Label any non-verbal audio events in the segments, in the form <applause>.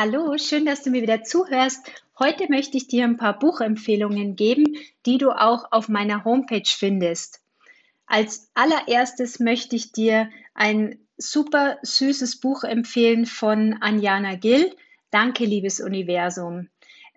Hallo, schön, dass du mir wieder zuhörst. Heute möchte ich dir ein paar Buchempfehlungen geben, die du auch auf meiner Homepage findest. Als allererstes möchte ich dir ein super süßes Buch empfehlen von Anjana Gill. Danke, liebes Universum.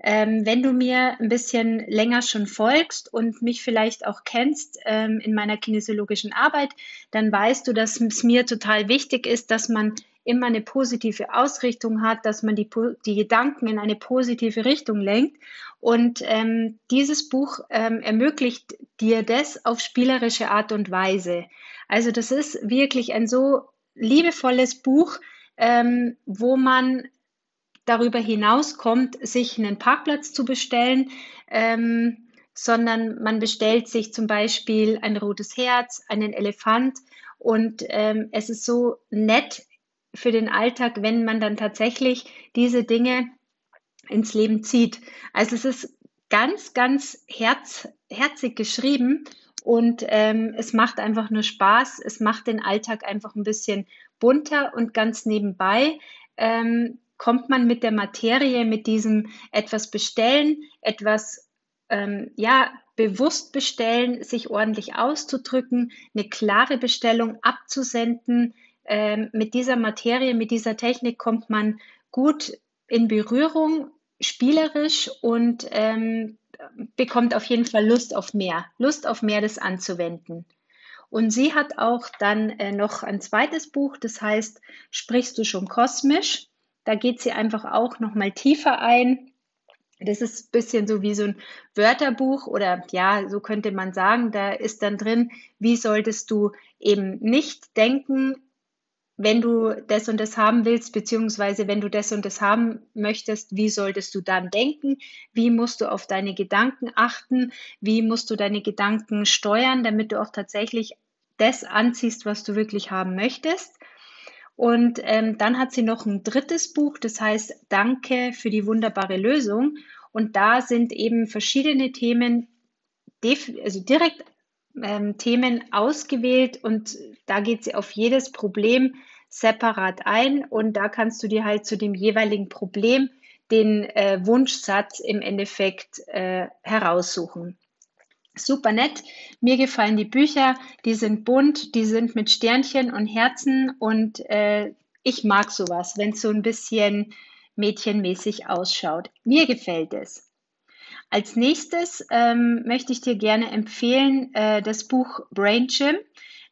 Ähm, wenn du mir ein bisschen länger schon folgst und mich vielleicht auch kennst ähm, in meiner kinesiologischen Arbeit, dann weißt du, dass es mir total wichtig ist, dass man immer eine positive Ausrichtung hat, dass man die, die Gedanken in eine positive Richtung lenkt. Und ähm, dieses Buch ähm, ermöglicht dir das auf spielerische Art und Weise. Also das ist wirklich ein so liebevolles Buch, ähm, wo man darüber hinauskommt, sich einen Parkplatz zu bestellen, ähm, sondern man bestellt sich zum Beispiel ein rotes Herz, einen Elefant und ähm, es ist so nett für den Alltag, wenn man dann tatsächlich diese Dinge ins Leben zieht. Also es ist ganz, ganz herz, herzig geschrieben und ähm, es macht einfach nur Spaß. Es macht den Alltag einfach ein bisschen bunter und ganz nebenbei ähm, kommt man mit der Materie, mit diesem etwas bestellen, etwas ähm, ja bewusst bestellen, sich ordentlich auszudrücken, eine klare Bestellung abzusenden, ähm, mit dieser Materie, mit dieser Technik kommt man gut in Berührung, spielerisch und ähm, bekommt auf jeden Fall Lust auf mehr, Lust auf mehr, das anzuwenden. Und sie hat auch dann äh, noch ein zweites Buch, das heißt, sprichst du schon kosmisch? Da geht sie einfach auch noch mal tiefer ein. Das ist ein bisschen so wie so ein Wörterbuch oder ja, so könnte man sagen. Da ist dann drin, wie solltest du eben nicht denken, wenn du das und das haben willst, beziehungsweise wenn du das und das haben möchtest, wie solltest du dann denken? Wie musst du auf deine Gedanken achten? Wie musst du deine Gedanken steuern, damit du auch tatsächlich das anziehst, was du wirklich haben möchtest? Und ähm, dann hat sie noch ein drittes Buch, das heißt Danke für die wunderbare Lösung. Und da sind eben verschiedene Themen, also direkt ähm, Themen ausgewählt und da geht sie auf jedes Problem separat ein und da kannst du dir halt zu dem jeweiligen Problem den äh, Wunschsatz im Endeffekt äh, heraussuchen. Super nett. Mir gefallen die Bücher, die sind bunt, die sind mit Sternchen und Herzen und äh, ich mag sowas, wenn es so ein bisschen mädchenmäßig ausschaut. Mir gefällt es. Als nächstes ähm, möchte ich dir gerne empfehlen äh, das Buch Brain Gym.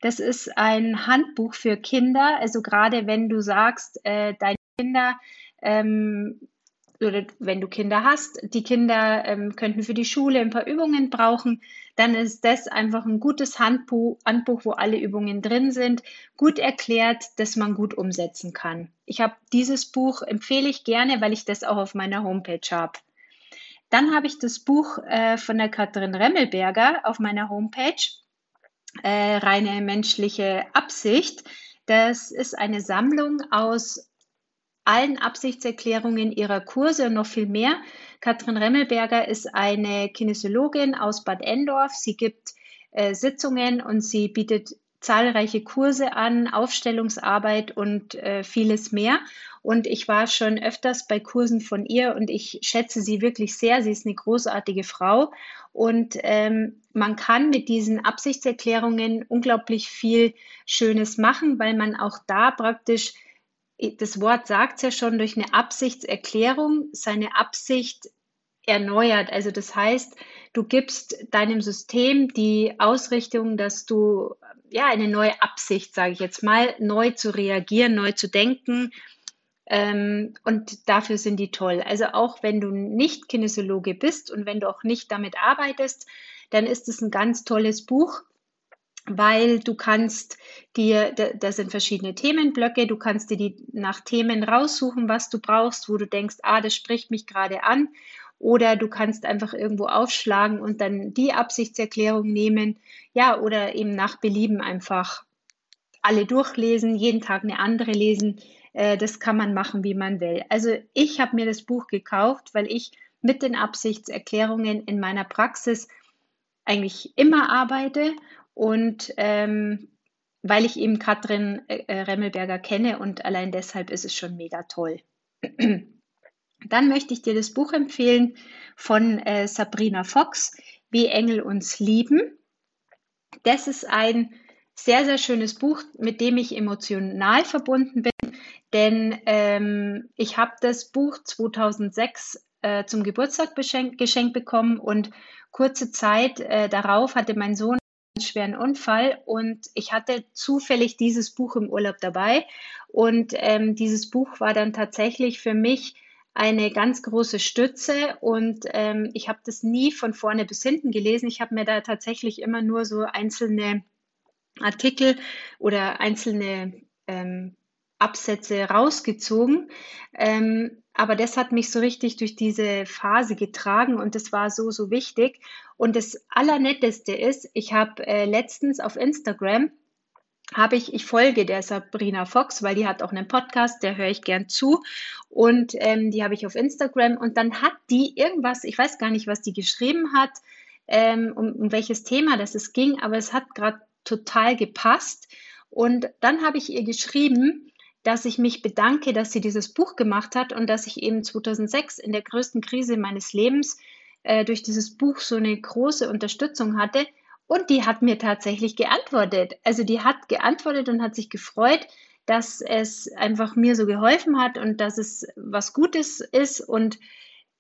Das ist ein Handbuch für Kinder. Also gerade wenn du sagst, äh, deine Kinder ähm, oder wenn du Kinder hast, die Kinder ähm, könnten für die Schule ein paar Übungen brauchen, dann ist das einfach ein gutes Handbuch, Handbuch, wo alle Übungen drin sind, gut erklärt, dass man gut umsetzen kann. Ich habe dieses Buch empfehle ich gerne, weil ich das auch auf meiner Homepage habe. Dann habe ich das Buch äh, von der Katrin Remmelberger auf meiner Homepage, äh, reine menschliche Absicht. Das ist eine Sammlung aus allen Absichtserklärungen ihrer Kurse und noch viel mehr. Katrin Remmelberger ist eine Kinesiologin aus Bad Endorf. Sie gibt äh, Sitzungen und sie bietet zahlreiche Kurse an, Aufstellungsarbeit und äh, vieles mehr. Und ich war schon öfters bei Kursen von ihr und ich schätze sie wirklich sehr. Sie ist eine großartige Frau und ähm, man kann mit diesen Absichtserklärungen unglaublich viel Schönes machen, weil man auch da praktisch, das Wort sagt es ja schon, durch eine Absichtserklärung seine Absicht erneuert. Also das heißt, du gibst deinem System die Ausrichtung, dass du ja eine neue Absicht, sage ich jetzt mal, neu zu reagieren, neu zu denken. Ähm, und dafür sind die toll. Also auch wenn du nicht Kinesiologe bist und wenn du auch nicht damit arbeitest, dann ist es ein ganz tolles Buch, weil du kannst dir, das sind verschiedene Themenblöcke, du kannst dir die nach Themen raussuchen, was du brauchst, wo du denkst, ah, das spricht mich gerade an. Oder du kannst einfach irgendwo aufschlagen und dann die Absichtserklärung nehmen. Ja, oder eben nach Belieben einfach alle durchlesen, jeden Tag eine andere lesen. Äh, das kann man machen, wie man will. Also ich habe mir das Buch gekauft, weil ich mit den Absichtserklärungen in meiner Praxis eigentlich immer arbeite und ähm, weil ich eben Katrin äh, äh, Remmelberger kenne und allein deshalb ist es schon mega toll. <clears throat> Dann möchte ich dir das Buch empfehlen von äh, Sabrina Fox, Wie Engel uns lieben. Das ist ein sehr, sehr schönes Buch, mit dem ich emotional verbunden bin, denn ähm, ich habe das Buch 2006 äh, zum Geburtstag geschenkt bekommen und kurze Zeit äh, darauf hatte mein Sohn einen schweren Unfall und ich hatte zufällig dieses Buch im Urlaub dabei und ähm, dieses Buch war dann tatsächlich für mich eine ganz große Stütze und ähm, ich habe das nie von vorne bis hinten gelesen. Ich habe mir da tatsächlich immer nur so einzelne Artikel oder einzelne ähm, Absätze rausgezogen. Ähm, aber das hat mich so richtig durch diese Phase getragen und das war so, so wichtig. Und das Allernetteste ist, ich habe äh, letztens auf Instagram habe ich, ich folge der Sabrina Fox, weil die hat auch einen Podcast, der höre ich gern zu. Und ähm, die habe ich auf Instagram. Und dann hat die irgendwas, ich weiß gar nicht, was die geschrieben hat, ähm, um, um welches Thema das es ging, aber es hat gerade total gepasst. Und dann habe ich ihr geschrieben, dass ich mich bedanke, dass sie dieses Buch gemacht hat und dass ich eben 2006 in der größten Krise meines Lebens äh, durch dieses Buch so eine große Unterstützung hatte. Und die hat mir tatsächlich geantwortet. Also die hat geantwortet und hat sich gefreut, dass es einfach mir so geholfen hat und dass es was Gutes ist. Und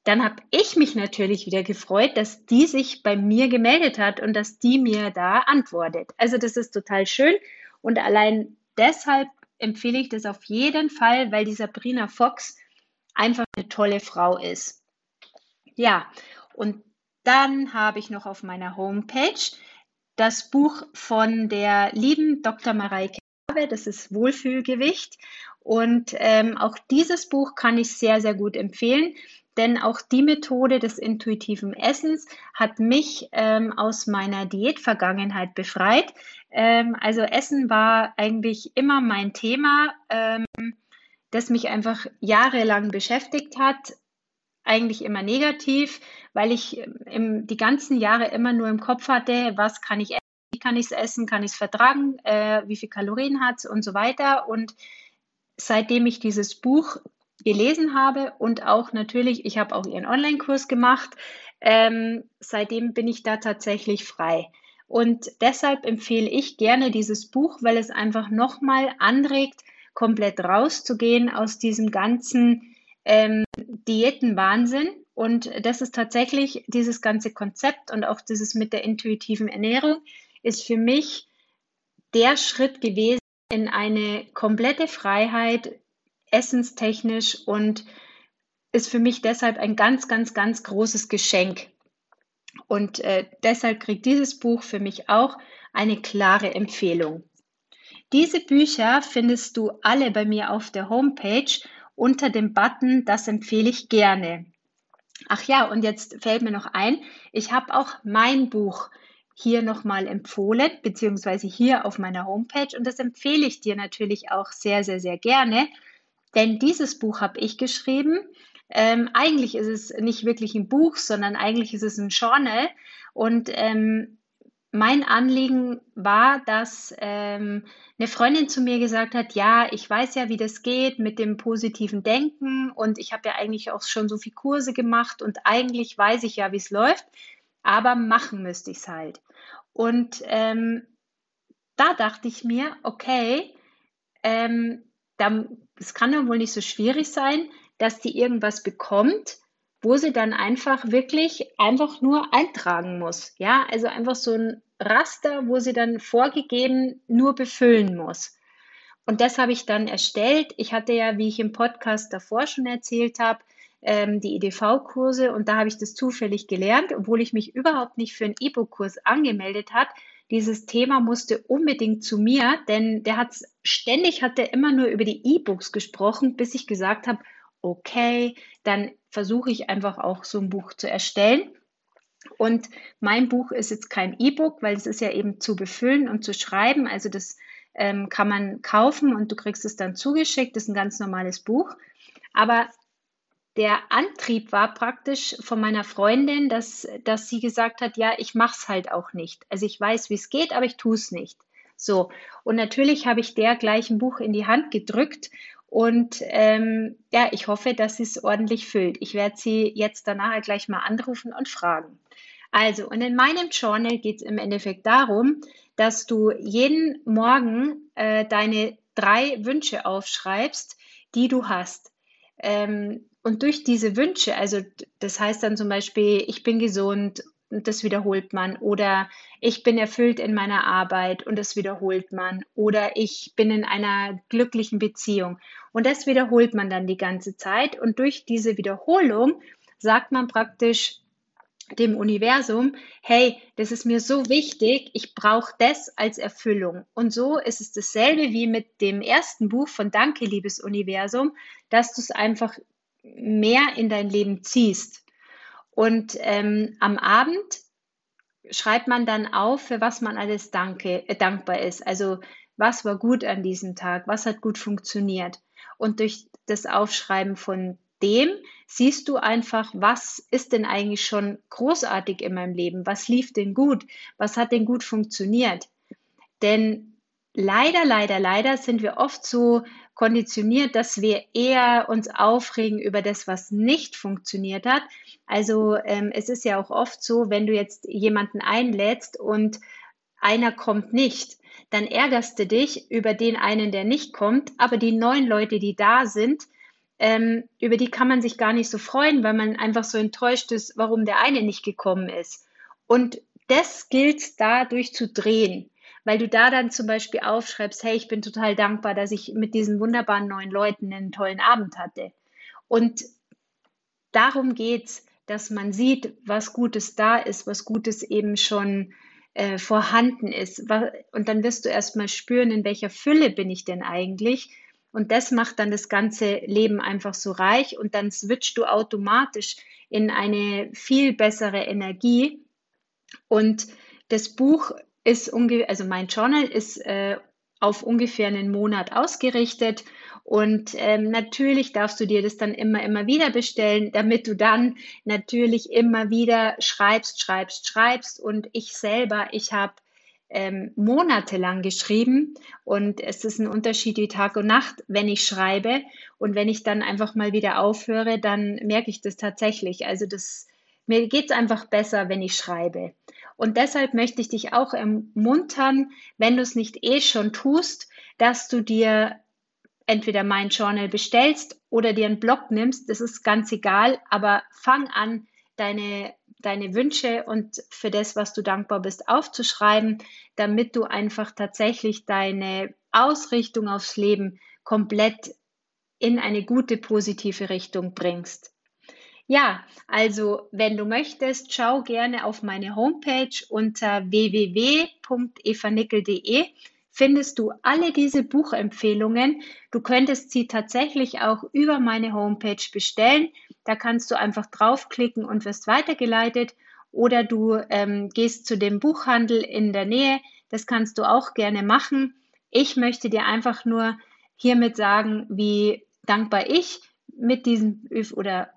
dann habe ich mich natürlich wieder gefreut, dass die sich bei mir gemeldet hat und dass die mir da antwortet. Also das ist total schön. Und allein deshalb empfehle ich das auf jeden Fall, weil die Sabrina Fox einfach eine tolle Frau ist. Ja, und dann habe ich noch auf meiner Homepage das Buch von der lieben Dr. Mareike Habe, das ist Wohlfühlgewicht. Und ähm, auch dieses Buch kann ich sehr, sehr gut empfehlen, denn auch die Methode des intuitiven Essens hat mich ähm, aus meiner Diätvergangenheit befreit. Ähm, also Essen war eigentlich immer mein Thema, ähm, das mich einfach jahrelang beschäftigt hat. Eigentlich immer negativ, weil ich ähm, im, die ganzen Jahre immer nur im Kopf hatte, was kann ich essen, wie kann ich es essen, kann ich es vertragen, äh, wie viel Kalorien hat es und so weiter. Und seitdem ich dieses Buch gelesen habe und auch natürlich, ich habe auch ihren Online-Kurs gemacht, ähm, seitdem bin ich da tatsächlich frei. Und deshalb empfehle ich gerne dieses Buch, weil es einfach nochmal anregt, komplett rauszugehen aus diesem ganzen ähm, Diätenwahnsinn. Und das ist tatsächlich dieses ganze Konzept und auch dieses mit der intuitiven Ernährung ist für mich der Schritt gewesen in eine komplette Freiheit, essenstechnisch und ist für mich deshalb ein ganz, ganz, ganz großes Geschenk. Und äh, deshalb kriegt dieses Buch für mich auch eine klare Empfehlung. Diese Bücher findest du alle bei mir auf der Homepage unter dem Button Das empfehle ich gerne. Ach ja, und jetzt fällt mir noch ein, ich habe auch mein Buch hier nochmal empfohlen, beziehungsweise hier auf meiner Homepage und das empfehle ich dir natürlich auch sehr, sehr, sehr gerne, denn dieses Buch habe ich geschrieben ähm, eigentlich ist es nicht wirklich ein Buch, sondern eigentlich ist es ein Journal. Und ähm, mein Anliegen war, dass ähm, eine Freundin zu mir gesagt hat, ja, ich weiß ja, wie das geht mit dem positiven Denken und ich habe ja eigentlich auch schon so viele Kurse gemacht und eigentlich weiß ich ja, wie es läuft, aber machen müsste ich es halt. Und ähm, da dachte ich mir, okay, ähm, es kann ja wohl nicht so schwierig sein, dass die irgendwas bekommt, wo sie dann einfach wirklich einfach nur eintragen muss. Ja, also einfach so ein Raster, wo sie dann vorgegeben nur befüllen muss. Und das habe ich dann erstellt. Ich hatte ja, wie ich im Podcast davor schon erzählt habe, ähm, die EDV-Kurse und da habe ich das zufällig gelernt, obwohl ich mich überhaupt nicht für einen E-Book-Kurs angemeldet habe. Dieses Thema musste unbedingt zu mir, denn der hat ständig hat er immer nur über die E-Books gesprochen, bis ich gesagt habe, okay, dann versuche ich einfach auch so ein Buch zu erstellen. Und mein Buch ist jetzt kein E-Book, weil es ist ja eben zu befüllen und zu schreiben. Also das ähm, kann man kaufen und du kriegst es dann zugeschickt. Das ist ein ganz normales Buch. Aber der Antrieb war praktisch von meiner Freundin, dass, dass sie gesagt hat, ja, ich mache es halt auch nicht. Also ich weiß, wie es geht, aber ich tue es nicht. So, und natürlich habe ich der gleich ein Buch in die Hand gedrückt und ähm, ja, ich hoffe, dass sie es ordentlich füllt. Ich werde sie jetzt danach gleich mal anrufen und fragen. Also, und in meinem Journal geht es im Endeffekt darum, dass du jeden Morgen äh, deine drei Wünsche aufschreibst, die du hast. Ähm, und durch diese Wünsche, also das heißt dann zum Beispiel, ich bin gesund, und das wiederholt man, oder ich bin erfüllt in meiner Arbeit und das wiederholt man, oder ich bin in einer glücklichen Beziehung und das wiederholt man dann die ganze Zeit und durch diese Wiederholung sagt man praktisch, dem Universum, hey, das ist mir so wichtig, ich brauche das als Erfüllung. Und so ist es dasselbe wie mit dem ersten Buch von Danke, liebes Universum, dass du es einfach mehr in dein Leben ziehst. Und ähm, am Abend schreibt man dann auf, für was man alles danke, äh, dankbar ist. Also was war gut an diesem Tag, was hat gut funktioniert. Und durch das Aufschreiben von dem siehst du einfach, was ist denn eigentlich schon großartig in meinem Leben? Was lief denn gut? Was hat denn gut funktioniert? Denn leider, leider, leider sind wir oft so konditioniert, dass wir eher uns aufregen über das, was nicht funktioniert hat. Also ähm, es ist ja auch oft so, wenn du jetzt jemanden einlädst und einer kommt nicht, dann ärgerst du dich über den einen, der nicht kommt, aber die neun Leute, die da sind, ähm, über die kann man sich gar nicht so freuen, weil man einfach so enttäuscht ist, warum der eine nicht gekommen ist. Und das gilt dadurch zu drehen, weil du da dann zum Beispiel aufschreibst, hey, ich bin total dankbar, dass ich mit diesen wunderbaren neuen Leuten einen tollen Abend hatte. Und darum geht's, dass man sieht, was Gutes da ist, was Gutes eben schon äh, vorhanden ist. Und dann wirst du erstmal spüren, in welcher Fülle bin ich denn eigentlich und das macht dann das ganze Leben einfach so reich und dann switcht du automatisch in eine viel bessere Energie. Und das Buch ist ungefähr, also mein Journal ist äh, auf ungefähr einen Monat ausgerichtet. Und ähm, natürlich darfst du dir das dann immer, immer wieder bestellen, damit du dann natürlich immer wieder schreibst, schreibst, schreibst. Und ich selber, ich habe ähm, monatelang geschrieben und es ist ein Unterschied wie Tag und Nacht, wenn ich schreibe und wenn ich dann einfach mal wieder aufhöre, dann merke ich das tatsächlich. Also das, mir geht es einfach besser, wenn ich schreibe. Und deshalb möchte ich dich auch ermuntern, wenn du es nicht eh schon tust, dass du dir entweder mein Journal bestellst oder dir einen Blog nimmst, das ist ganz egal, aber fang an, deine deine Wünsche und für das, was du dankbar bist, aufzuschreiben, damit du einfach tatsächlich deine Ausrichtung aufs Leben komplett in eine gute, positive Richtung bringst. Ja, also wenn du möchtest, schau gerne auf meine Homepage unter www.evanickel.de findest du alle diese Buchempfehlungen. Du könntest sie tatsächlich auch über meine Homepage bestellen. Da kannst du einfach draufklicken und wirst weitergeleitet. Oder du ähm, gehst zu dem Buchhandel in der Nähe. Das kannst du auch gerne machen. Ich möchte dir einfach nur hiermit sagen, wie dankbar ich mit diesen oder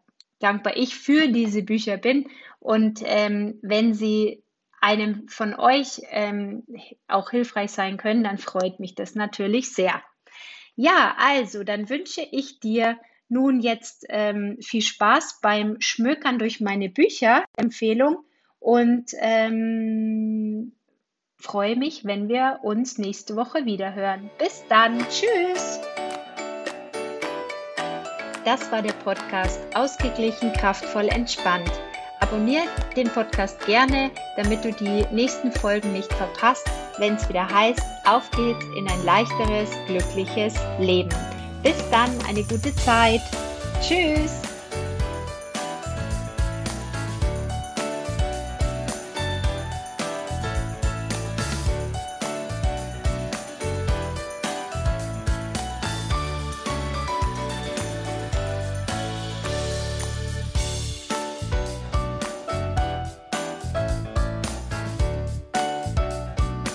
dankbar ich für diese Bücher bin. Und ähm, wenn sie einem von euch ähm, auch hilfreich sein können, dann freut mich das natürlich sehr. Ja, also dann wünsche ich dir nun jetzt ähm, viel Spaß beim Schmökern durch meine Bücherempfehlung und ähm, freue mich, wenn wir uns nächste Woche wieder hören. Bis dann, tschüss! Das war der Podcast Ausgeglichen, kraftvoll, entspannt Abonniert den Podcast gerne, damit du die nächsten Folgen nicht verpasst, wenn es wieder heißt, auf geht's in ein leichteres, glückliches Leben. Bis dann, eine gute Zeit. Tschüss.